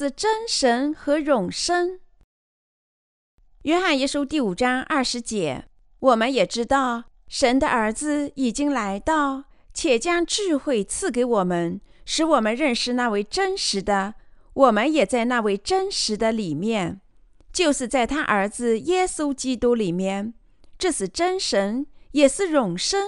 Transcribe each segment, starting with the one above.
是真神和永生。约翰一书第五章二十节，我们也知道，神的儿子已经来到，且将智慧赐给我们，使我们认识那位真实的。我们也在那位真实的里面，就是在他儿子耶稣基督里面。这是真神，也是永生。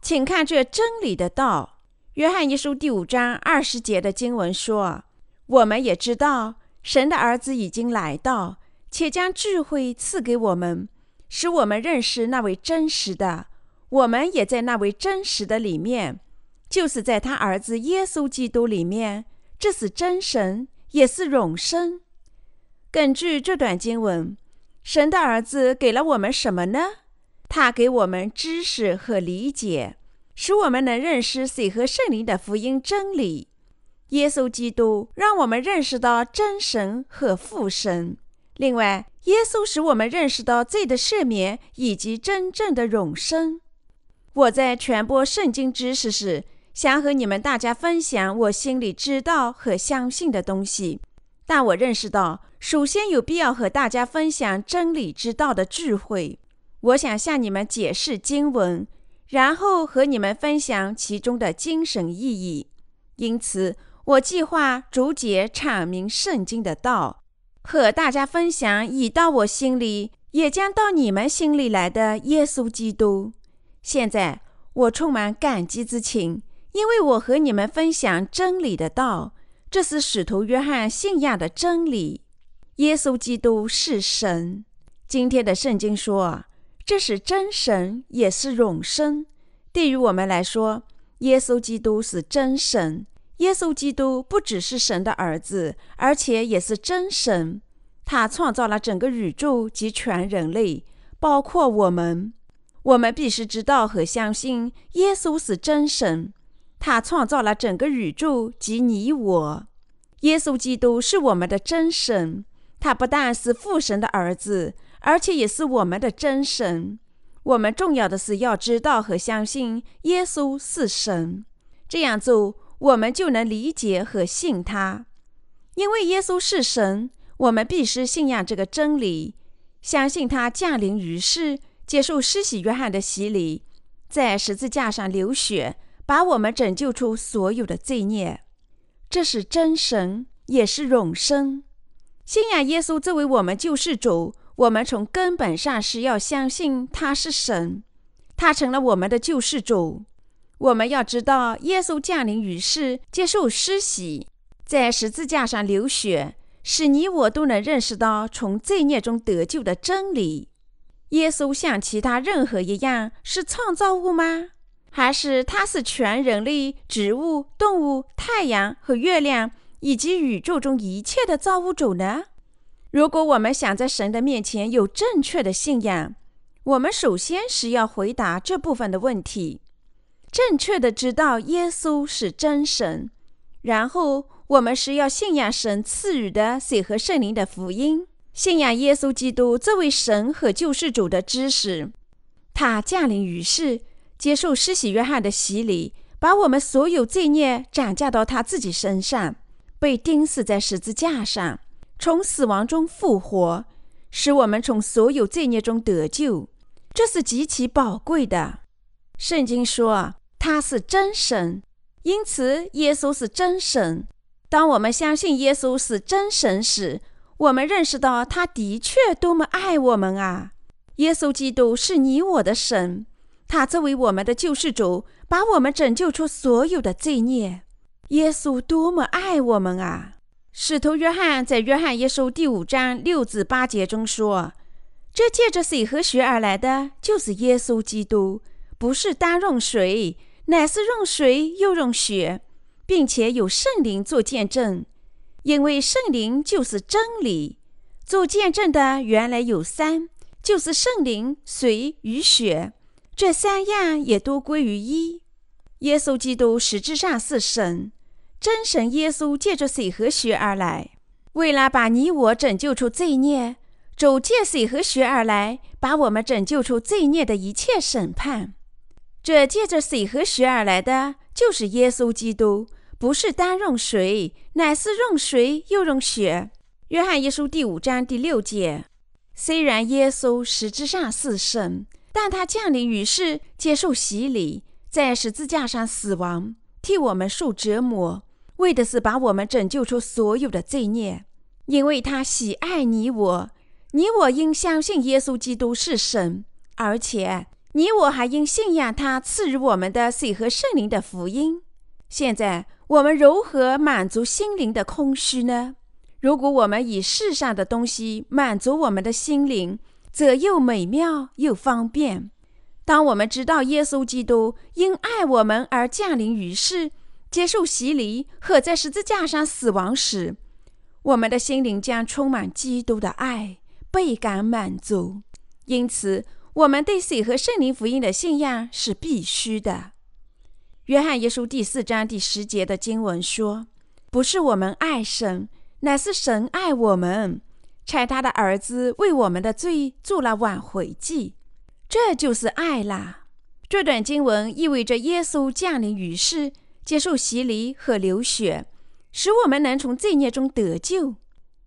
请看这真理的道。约翰一书第五章二十节的经文说：“我们也知道，神的儿子已经来到，且将智慧赐给我们，使我们认识那位真实的。我们也在那位真实的里面，就是在他儿子耶稣基督里面。这是真神，也是永生。根据这段经文，神的儿子给了我们什么呢？他给我们知识和理解。”使我们能认识水和圣灵的福音真理。耶稣基督让我们认识到真神和父神。另外，耶稣使我们认识到罪的赦免以及真正的永生。我在传播圣经知识时，想和你们大家分享我心里知道和相信的东西。但我认识到，首先有必要和大家分享真理之道的智慧。我想向你们解释经文。然后和你们分享其中的精神意义。因此，我计划逐节阐明圣经的道，和大家分享已到我心里，也将到你们心里来的耶稣基督。现在，我充满感激之情，因为我和你们分享真理的道，这是使徒约翰信仰的真理。耶稣基督是神。今天的圣经说。这是真神，也是永生。对于我们来说，耶稣基督是真神。耶稣基督不只是神的儿子，而且也是真神。他创造了整个宇宙及全人类，包括我们。我们必须知道和相信，耶稣是真神。他创造了整个宇宙及你我。耶稣基督是我们的真神。他不但是父神的儿子。而且也是我们的真神。我们重要的是要知道和相信耶稣是神，这样做我们就能理解和信他。因为耶稣是神，我们必须信仰这个真理，相信他降临于世，接受施洗约翰的洗礼，在十字架上流血，把我们拯救出所有的罪孽。这是真神，也是永生。信仰耶稣作为我们救世主。我们从根本上是要相信他是神，他成了我们的救世主。我们要知道，耶稣降临于世，接受施洗，在十字架上流血，使你我都能认识到从罪孽中得救的真理。耶稣像其他任何一样是创造物吗？还是他是全人类、植物、动物、太阳和月亮以及宇宙中一切的造物主呢？如果我们想在神的面前有正确的信仰，我们首先是要回答这部分的问题，正确的知道耶稣是真神。然后，我们是要信仰神赐予的水和圣灵的福音，信仰耶稣基督这位神和救世主的知识。他降临于世，接受施洗约翰的洗礼，把我们所有罪孽转嫁到他自己身上，被钉死在十字架上。从死亡中复活，使我们从所有罪孽中得救，这是极其宝贵的。圣经说他是真神，因此耶稣是真神。当我们相信耶稣是真神时，我们认识到他的确多么爱我们啊！耶稣基督是你我的神，他作为我们的救世主，把我们拯救出所有的罪孽。耶稣多么爱我们啊！使徒约翰在约翰一书第五章六至八节中说：“这借着水和血而来的，就是耶稣基督，不是单用水，乃是用水又用血，并且有圣灵做见证。因为圣灵就是真理。做见证的原来有三，就是圣灵、水与血，这三样也都归于一。耶稣基督实质上是神。”真神耶稣借着水和血而来，为了把你我拯救出罪孽；主借水和血而来，把我们拯救出罪孽的一切审判。这借着水和血而来的，就是耶稣基督，不是单用水，乃是用水又用血。约翰一书第五章第六节。虽然耶稣实质上是神，但他降临于世，接受洗礼，在十字架上死亡，替我们受折磨，为的是把我们拯救出所有的罪孽。因为他喜爱你我，你我应相信耶稣基督是神，而且你我还应信仰他赐予我们的水和圣灵的福音。现在我们如何满足心灵的空虚呢？如果我们以世上的东西满足我们的心灵，则又美妙又方便。当我们知道耶稣基督因爱我们而降临于世，接受洗礼和在十字架上死亡时，我们的心灵将充满基督的爱，倍感满足。因此，我们对水和圣灵福音的信仰是必须的。约翰一书第四章第十节的经文说：“不是我们爱神，乃是神爱我们，差他的儿子为我们的罪做了挽回祭，这就是爱啦。”这段经文意味着耶稣降临于世，接受洗礼和流血。使我们能从罪孽中得救，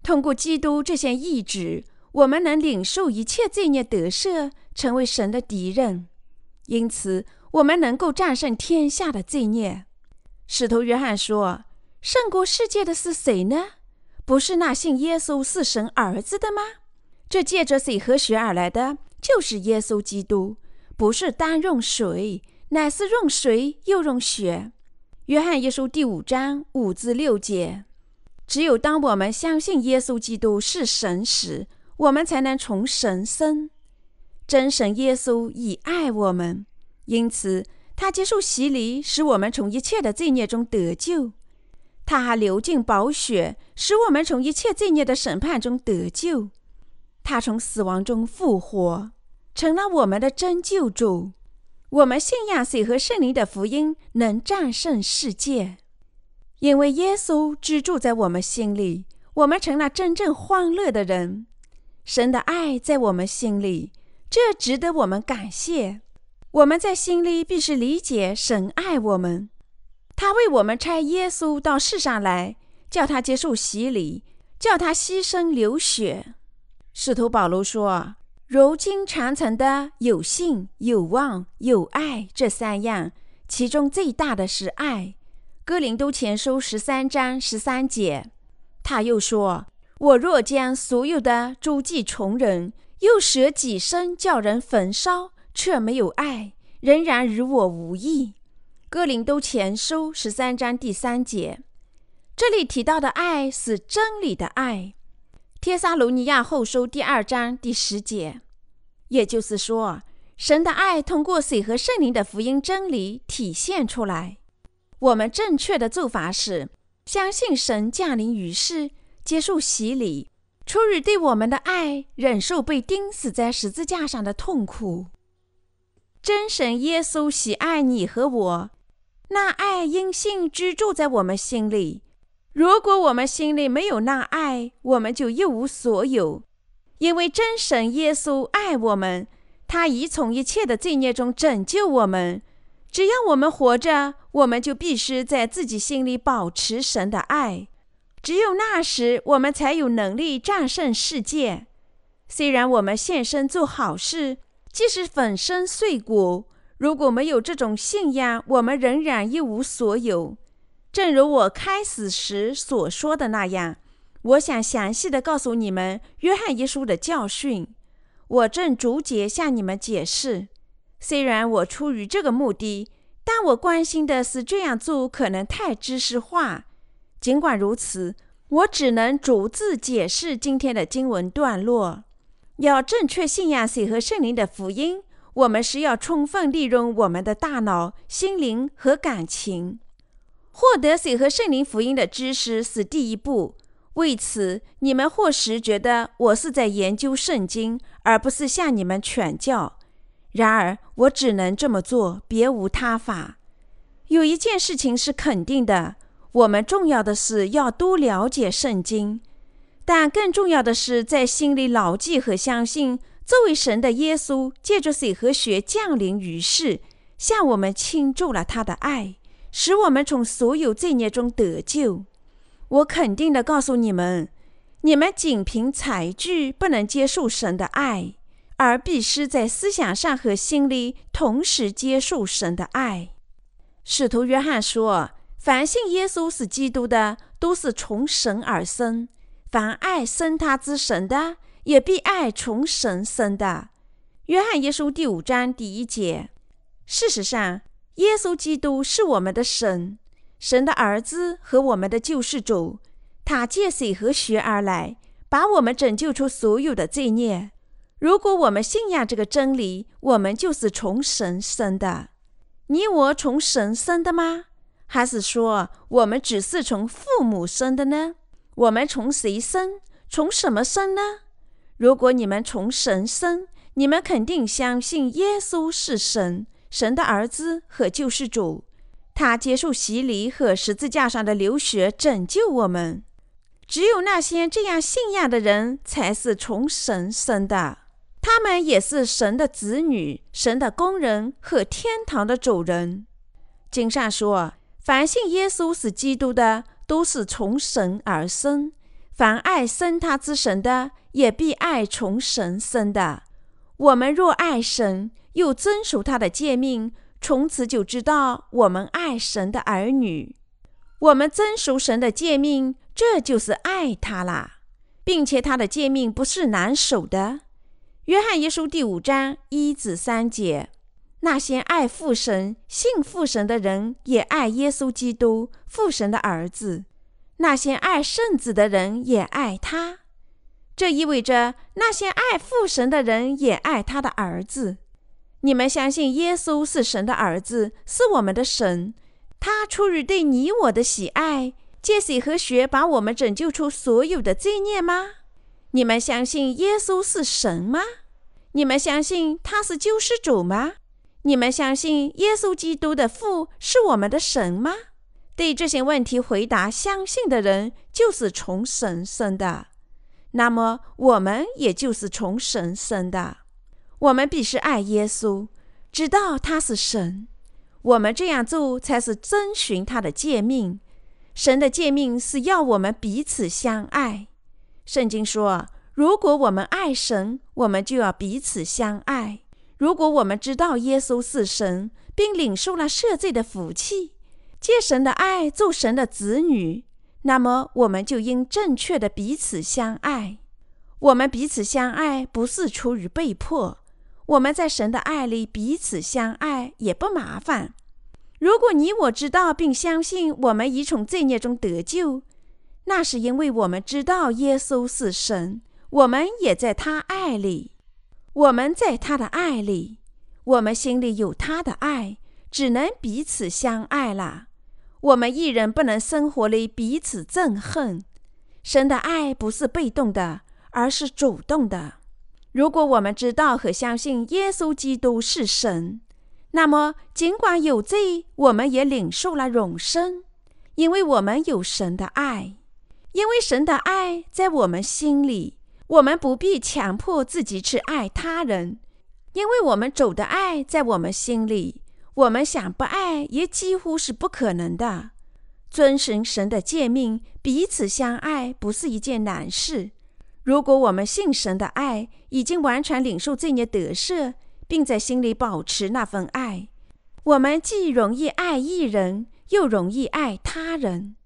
通过基督这项意志，我们能领受一切罪孽得赦，成为神的敌人。因此，我们能够战胜天下的罪孽。使徒约翰说：“胜过世界的是谁呢？不是那信耶稣是神儿子的吗？这借着水和血而来的，就是耶稣基督，不是单用水，乃是用水又用血。”约翰一书第五章五至六节：只有当我们相信耶稣基督是神时，我们才能从神生。真神耶稣以爱我们，因此他接受洗礼，使我们从一切的罪孽中得救。他还流尽宝血，使我们从一切罪孽的审判中得救。他从死亡中复活，成了我们的真救主。我们信仰水和圣灵的福音能战胜世界，因为耶稣居住在我们心里，我们成了真正欢乐的人。神的爱在我们心里，这值得我们感谢。我们在心里必须理解神爱我们，他为我们差耶稣到世上来，叫他接受洗礼，叫他牺牲流血。使徒保罗说。如今长存的有信、有望、有爱这三样，其中最大的是爱。哥林都前书十三章十三节，他又说：“我若将所有的诸暨穷人，又舍己身叫人焚烧，却没有爱，仍然与我无异。”哥林都前书十三章第三节，这里提到的爱是真理的爱。帖撒罗尼亚后书第二章第十节，也就是说，神的爱通过水和圣灵的福音真理体现出来。我们正确的做法是相信神降临于世，接受洗礼，出于对我们的爱，忍受被钉死在十字架上的痛苦。真神耶稣喜爱你和我，那爱因信居住在我们心里。如果我们心里没有那爱，我们就一无所有。因为真神耶稣爱我们，他已从一切的罪孽中拯救我们。只要我们活着，我们就必须在自己心里保持神的爱。只有那时，我们才有能力战胜世界。虽然我们献身做好事，即使粉身碎骨，如果没有这种信仰，我们仍然一无所有。正如我开始时所说的那样，我想详细的告诉你们《约翰一书》的教训。我正逐节向你们解释。虽然我出于这个目的，但我关心的是这样做可能太知识化。尽管如此，我只能逐字解释今天的经文段落。要正确信仰水和圣灵的福音，我们是要充分利用我们的大脑、心灵和感情。获得水和圣灵福音的知识是第一步。为此，你们或许觉得我是在研究圣经，而不是向你们劝教。然而，我只能这么做，别无他法。有一件事情是肯定的：我们重要的是要多了解圣经，但更重要的是在心里牢记和相信，作为神的耶稣借着水和血降临于世，向我们倾注了他的爱。使我们从所有罪孽中得救。我肯定的告诉你们，你们仅凭才具不能接受神的爱，而必须在思想上和心里同时接受神的爱。使徒约翰说：“凡信耶稣是基督的，都是从神而生；凡爱生他之神的，也必爱从神生的。”约翰一书第五章第一节。事实上，耶稣基督是我们的神，神的儿子和我们的救世主。他借水和血而来，把我们拯救出所有的罪孽。如果我们信仰这个真理，我们就是从神生的。你我从神生的吗？还是说我们只是从父母生的呢？我们从谁生？从什么生呢？如果你们从神生，你们肯定相信耶稣是神。神的儿子和救世主，他接受洗礼和十字架上的流血拯救我们。只有那些这样信仰的人才是从神生的，他们也是神的子女、神的工人和天堂的主人。经上说：“凡信耶稣是基督的，都是从神而生；凡爱生他之神的，也必爱从神生的。”我们若爱神，又遵守他的诫命，从此就知道我们爱神的儿女。我们遵守神的诫命，这就是爱他啦，并且他的诫命不是难守的。约翰一书第五章一至三节：那些爱父神、信父神的人，也爱耶稣基督，父神的儿子；那些爱圣子的人，也爱他。这意味着那些爱父神的人也爱他的儿子。你们相信耶稣是神的儿子，是我们的神。他出于对你我的喜爱，借水和血把我们拯救出所有的罪孽吗？你们相信耶稣是神吗？你们相信他是救世主吗？你们相信耶稣基督的父是我们的神吗？对这些问题回答相信的人，就是从神生的。那么，我们也就是从神生的。我们必须爱耶稣，知道他是神。我们这样做才是遵循他的诫命。神的诫命是要我们彼此相爱。圣经说：“如果我们爱神，我们就要彼此相爱。”如果我们知道耶稣是神，并领受了赦罪的福气，借神的爱做神的子女，那么我们就应正确的彼此相爱。我们彼此相爱不是出于被迫。我们在神的爱里彼此相爱也不麻烦。如果你我知道并相信我们已从罪孽中得救，那是因为我们知道耶稣是神，我们也在他爱里。我们在他的爱里，我们心里有他的爱，只能彼此相爱了。我们一人不能生活里彼此憎恨。神的爱不是被动的，而是主动的。如果我们知道和相信耶稣基督是神，那么尽管有罪，我们也领受了永生，因为我们有神的爱。因为神的爱在我们心里，我们不必强迫自己去爱他人，因为我们主的爱在我们心里，我们想不爱也几乎是不可能的。遵循神的诫命，彼此相爱，不是一件难事。如果我们信神的爱已经完全领受罪孽得赦，并在心里保持那份爱，我们既容易爱一人，又容易爱他人。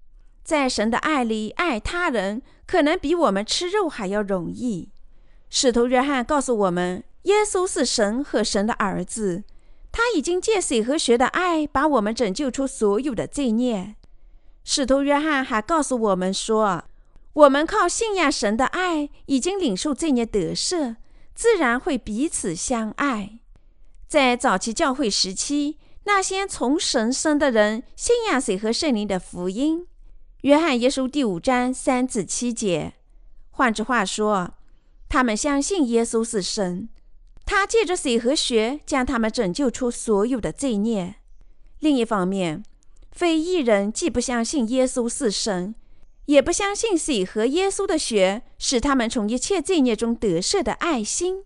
在神的爱里爱他人，可能比我们吃肉还要容易。使徒约翰告诉我们，耶稣是神和神的儿子，他已经借水和血的爱把我们拯救出所有的罪孽。使徒约翰还告诉我们说。我们靠信仰神的爱，已经领受罪孽得赦，自然会彼此相爱。在早期教会时期，那些从神生的人信仰水和圣灵的福音。约翰一书第五章三至七节。换句话说，他们相信耶稣是神，他借着水和血将他们拯救出所有的罪孽。另一方面，非裔人既不相信耶稣是神。也不相信水和耶稣的血使他们从一切罪孽中得赦的爱心。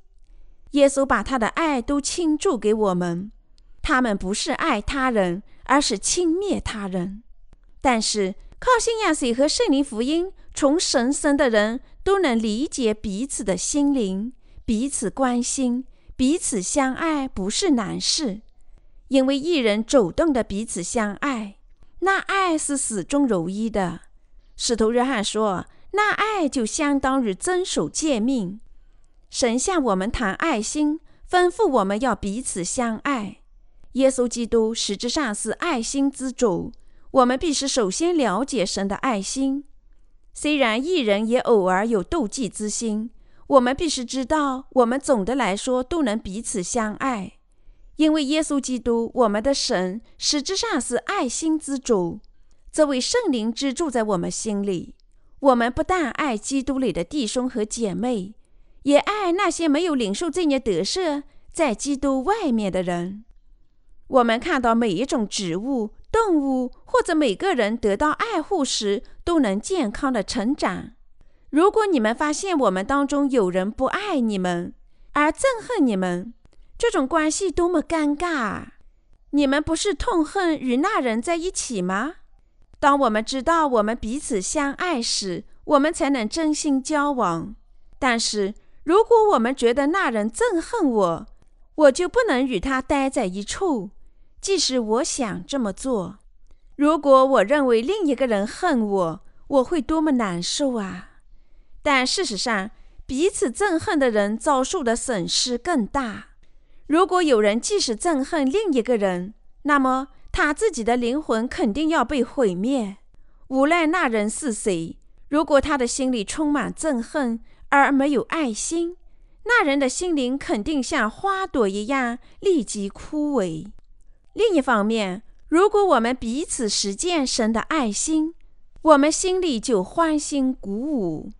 耶稣把他的爱都倾注给我们。他们不是爱他人，而是轻蔑他人。但是靠信仰水和圣灵福音从神生的人，都能理解彼此的心灵，彼此关心，彼此相爱，不是难事。因为一人主动的彼此相爱，那爱是始终如一的。使徒约翰说：“那爱就相当于遵守诫命。”神向我们谈爱心，吩咐我们要彼此相爱。耶稣基督实质上是爱心之主。我们必须首先了解神的爱心。虽然一人也偶尔有妒忌之心，我们必须知道，我们总的来说都能彼此相爱，因为耶稣基督，我们的神，实质上是爱心之主。这位圣灵居住在我们心里。我们不但爱基督里的弟兄和姐妹，也爱那些没有领受这些得赦在基督外面的人。我们看到每一种植物。动物或者每个人得到爱护时，都能健康的成长。如果你们发现我们当中有人不爱你们，而憎恨你们，这种关系多么尴尬啊！你们不是痛恨与那人在一起吗？当我们知道我们彼此相爱时，我们才能真心交往。但是，如果我们觉得那人憎恨我，我就不能与他待在一处。即使我想这么做，如果我认为另一个人恨我，我会多么难受啊！但事实上，彼此憎恨的人遭受的损失更大。如果有人即使憎恨另一个人，那么他自己的灵魂肯定要被毁灭。无论那人是谁，如果他的心里充满憎恨而没有爱心，那人的心灵肯定像花朵一样立即枯萎。另一方面，如果我们彼此实践神的爱心，我们心里就欢欣鼓舞。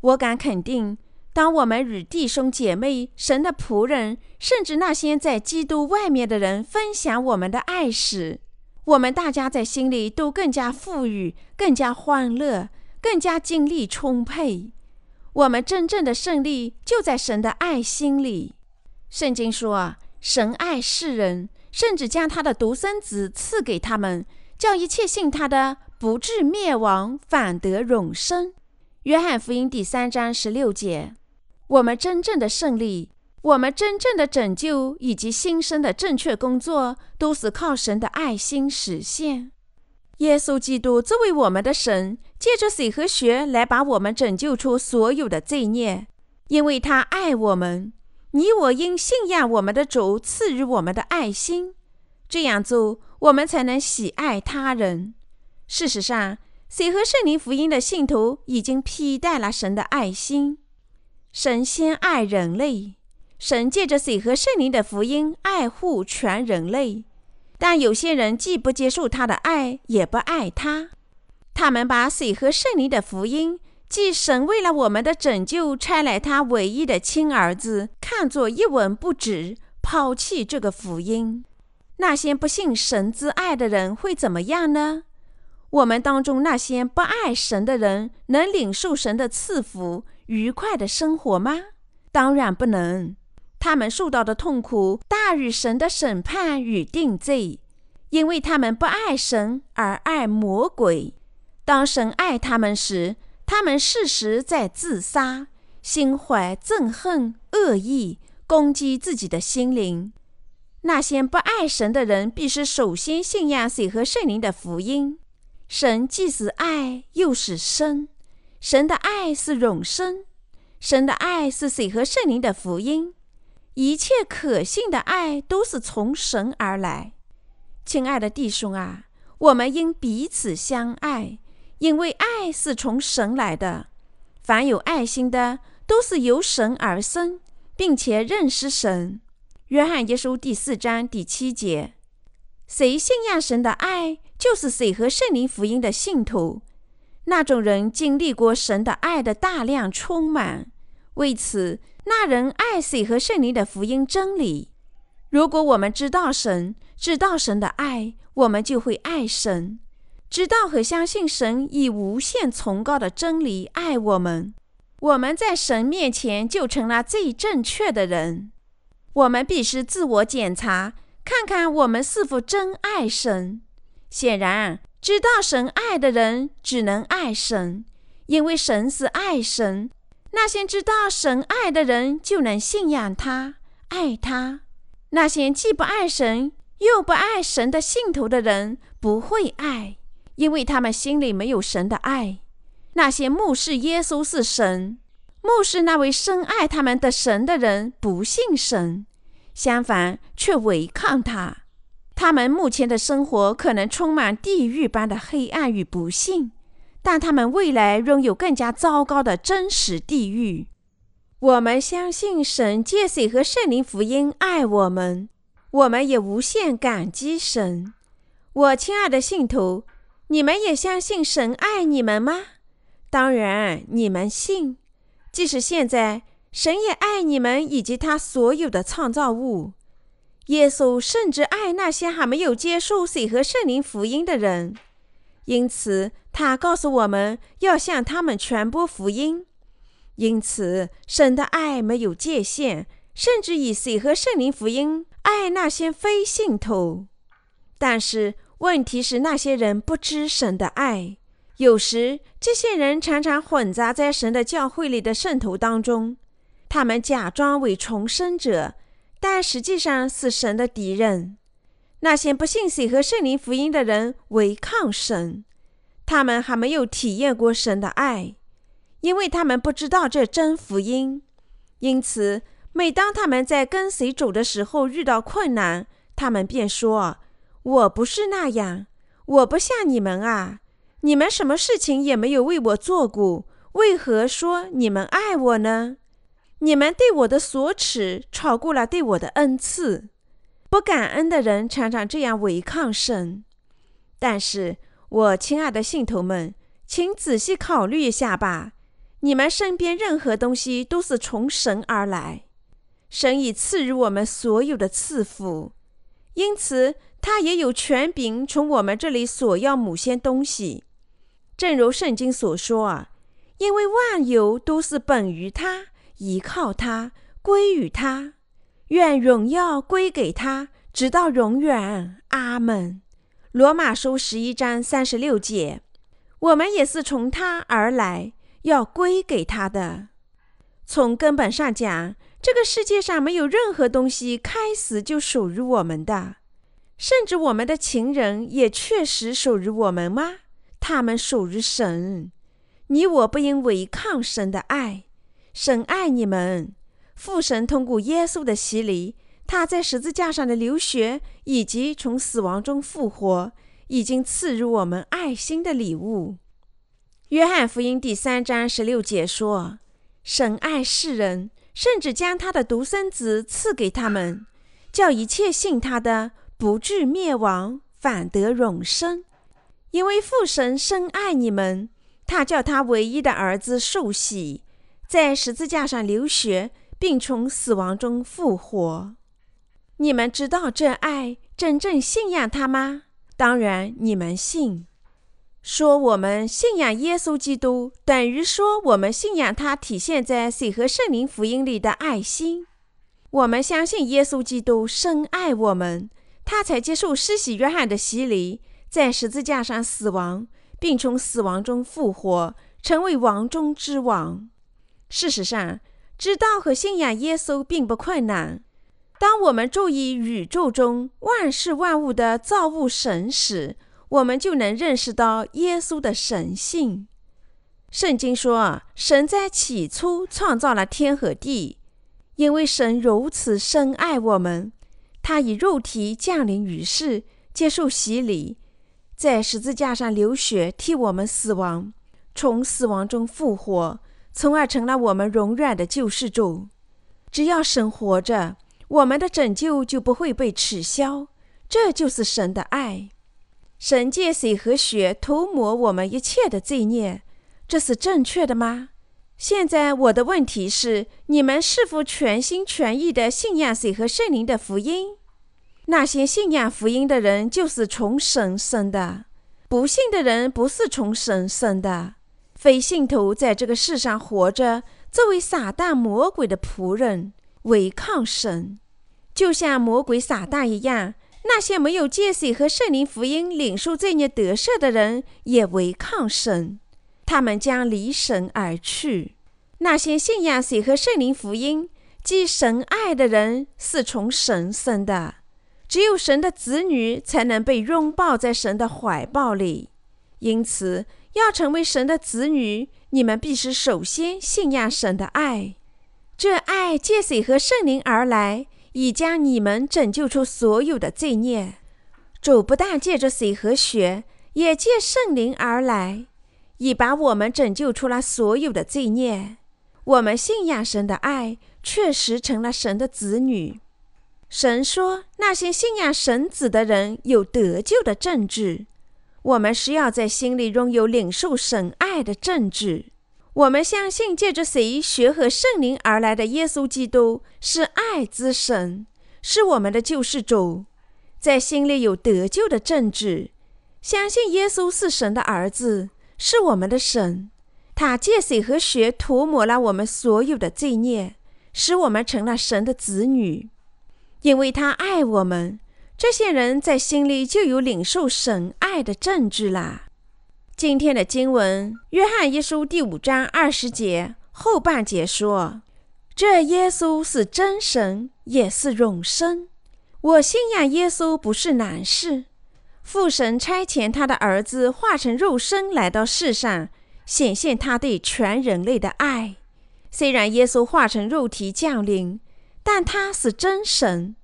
我敢肯定，当我们与弟兄姐妹、神的仆人，甚至那些在基督外面的人分享我们的爱时，我们大家在心里都更加富裕、更加欢乐、更加精力充沛。我们真正的胜利就在神的爱心里。圣经说：“神爱世人。”甚至将他的独生子赐给他们，叫一切信他的不至灭亡，反得永生。约翰福音第三章十六节。我们真正的胜利，我们真正的拯救以及新生的正确工作，都是靠神的爱心实现。耶稣基督作为我们的神，借着水和血来把我们拯救出所有的罪孽，因为他爱我们。你我应信仰我们的主赐予我们的爱心，这样做我们才能喜爱他人。事实上，水和圣灵福音的信徒已经披戴了神的爱心。神先爱人类，神借着水和圣灵的福音爱护全人类。但有些人既不接受他的爱，也不爱他，他们把水和圣灵的福音。即神为了我们的拯救，差来他唯一的亲儿子，看作一文不值，抛弃这个福音。那些不信神之爱的人会怎么样呢？我们当中那些不爱神的人，能领受神的赐福，愉快的生活吗？当然不能。他们受到的痛苦大于神的审判与定罪，因为他们不爱神而爱魔鬼。当神爱他们时，他们事实在自杀，心怀憎恨、恶意，攻击自己的心灵。那些不爱神的人，必须首先信仰水和圣灵的福音。神既是爱，又是生。神的爱是永生，神的爱是水和圣灵的福音。一切可信的爱都是从神而来。亲爱的弟兄啊，我们应彼此相爱。因为爱是从神来的，凡有爱心的都是由神而生，并且认识神。约翰一书第四章第七节：谁信仰神的爱，就是谁和圣灵福音的信徒。那种人经历过神的爱的大量充满，为此，那人爱谁和圣灵的福音真理。如果我们知道神，知道神的爱，我们就会爱神。知道和相信神以无限崇高的真理爱我们，我们在神面前就成了最正确的人。我们必须自我检查，看看我们是否真爱神。显然，知道神爱的人只能爱神，因为神是爱神。那些知道神爱的人就能信仰他、爱他；那些既不爱神又不爱神的信徒的人不会爱，因为他们心里没有神的爱。那些目视耶稣是神，目视那位深爱他们的神的人不信神，相反却违抗他。他们目前的生活可能充满地狱般的黑暗与不幸，但他们未来拥有更加糟糕的真实地狱。我们相信神借水和圣灵福音爱我们，我们也无限感激神。我亲爱的信徒，你们也相信神爱你们吗？当然，你们信。即使现在，神也爱你们以及他所有的创造物。耶稣甚至爱那些还没有接受水和圣灵福音的人，因此他告诉我们要向他们传播福音。因此，神的爱没有界限，甚至以水和圣灵福音爱那些非信徒。但是，问题是那些人不知神的爱。有时，这些人常常混杂在神的教会里的圣徒当中，他们假装为重生者。但实际上是神的敌人。那些不信水和圣灵福音的人违抗神，他们还没有体验过神的爱，因为他们不知道这真福音。因此，每当他们在跟随主的时候遇到困难，他们便说：“我不是那样，我不像你们啊！你们什么事情也没有为我做过，为何说你们爱我呢？”你们对我的所耻超过了对我的恩赐。不感恩的人常常这样违抗神。但是，我亲爱的信徒们，请仔细考虑一下吧。你们身边任何东西都是从神而来，神已赐予我们所有的赐福，因此他也有权柄从我们这里索要某些东西。正如圣经所说啊，因为万有都是本于他。依靠他，归于他，愿荣耀归给他，直到永远。阿门。罗马书十一章三十六节，我们也是从他而来，要归给他的。从根本上讲，这个世界上没有任何东西开始就属于我们的，甚至我们的情人也确实属于我们吗？他们属于神。你我不应违抗神的爱。神爱你们，父神通过耶稣的洗礼，他在十字架上的流血，以及从死亡中复活，已经赐予我们爱心的礼物。约翰福音第三章十六节说：“神爱世人，甚至将他的独生子赐给他们，叫一切信他的不至灭亡，反得永生。因为父神深爱你们，他叫他唯一的儿子受洗。”在十字架上流血，并从死亡中复活。你们知道这爱真正信仰他吗？当然，你们信。说我们信仰耶稣基督，等于说我们信仰他体现在水和圣灵福音里的爱心。我们相信耶稣基督深爱我们，他才接受施洗约翰的洗礼，在十字架上死亡，并从死亡中复活，成为王中之王。事实上，知道和信仰耶稣并不困难。当我们注意宇宙中万事万物的造物神时，我们就能认识到耶稣的神性。圣经说：“神在起初创造了天和地，因为神如此深爱我们，他以肉体降临于世，接受洗礼，在十字架上流血，替我们死亡，从死亡中复活。”从而成了我们永远的救世主。只要神活着，我们的拯救就不会被耻消。这就是神的爱。神借水和血涂抹我们一切的罪孽，这是正确的吗？现在我的问题是：你们是否全心全意的信仰水和圣灵的福音？那些信仰福音的人就是从神生的，不信的人不是从神生的。非信徒在这个世上活着，作为撒旦魔鬼的仆人，违抗神，就像魔鬼撒旦一样，那些没有借水和圣灵福音领受罪孽得赦的人也违抗神，他们将离神而去。那些信仰水和圣灵福音、即神爱的人是从神生的。只有神的子女才能被拥抱在神的怀抱里。因此，要成为神的子女，你们必须首先信仰神的爱。这爱借水和圣灵而来。已将你们拯救出所有的罪孽。主不但借着水和血，也借圣灵而来，已把我们拯救出了所有的罪孽。我们信仰神的爱，确实成了神的子女。神说，那些信仰神子的人有得救的政治。我们是要在心里拥有领受神爱的政治。我们相信，借着谁学和圣灵而来的耶稣基督是爱之神，是我们的救世主，在心里有得救的政治。相信耶稣是神的儿子，是我们的神。他借水和血涂抹了我们所有的罪孽，使我们成了神的子女。因为他爱我们，这些人在心里就有领受神爱的证据啦。今天的经文，《约翰一书》第五章二十节后半节说：“这耶稣是真神，也是永生。我信仰耶稣不是难事。父神差遣他的儿子化成肉身来到世上，显现他对全人类的爱。虽然耶稣化成肉体降临，但他是真神。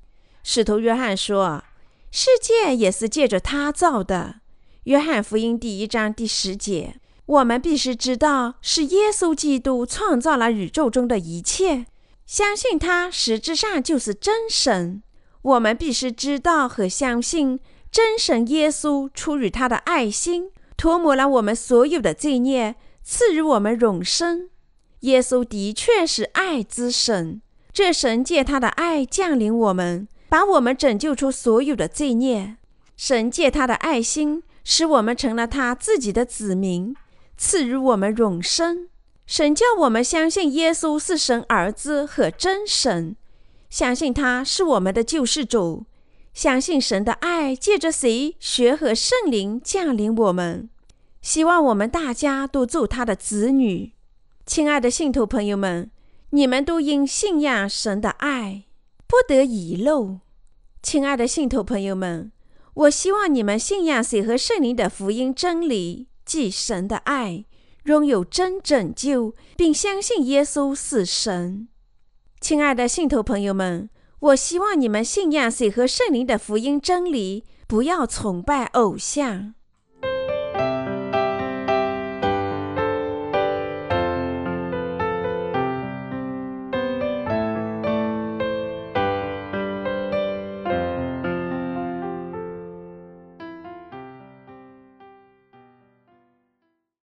使徒约翰说：世界也是借着他造的。”约翰福音第一章第十节，我们必须知道是耶稣基督创造了宇宙中的一切，相信他实质上就是真神。我们必须知道和相信真神耶稣出于他的爱心，涂抹了我们所有的罪孽，赐予我们永生。耶稣的确是爱之神，这神借他的爱降临我们，把我们拯救出所有的罪孽。神借他的爱心。使我们成了他自己的子民，赐予我们永生。神叫我们相信耶稣是神儿子和真神，相信他是我们的救世主，相信神的爱借着谁血和圣灵降临我们。希望我们大家都做他的子女。亲爱的信徒朋友们，你们都应信仰神的爱不得遗漏。亲爱的信徒朋友们。我希望你们信仰水和圣灵的福音真理，即神的爱，拥有真拯救，并相信耶稣是神。亲爱的信徒朋友们，我希望你们信仰水和圣灵的福音真理，不要崇拜偶像。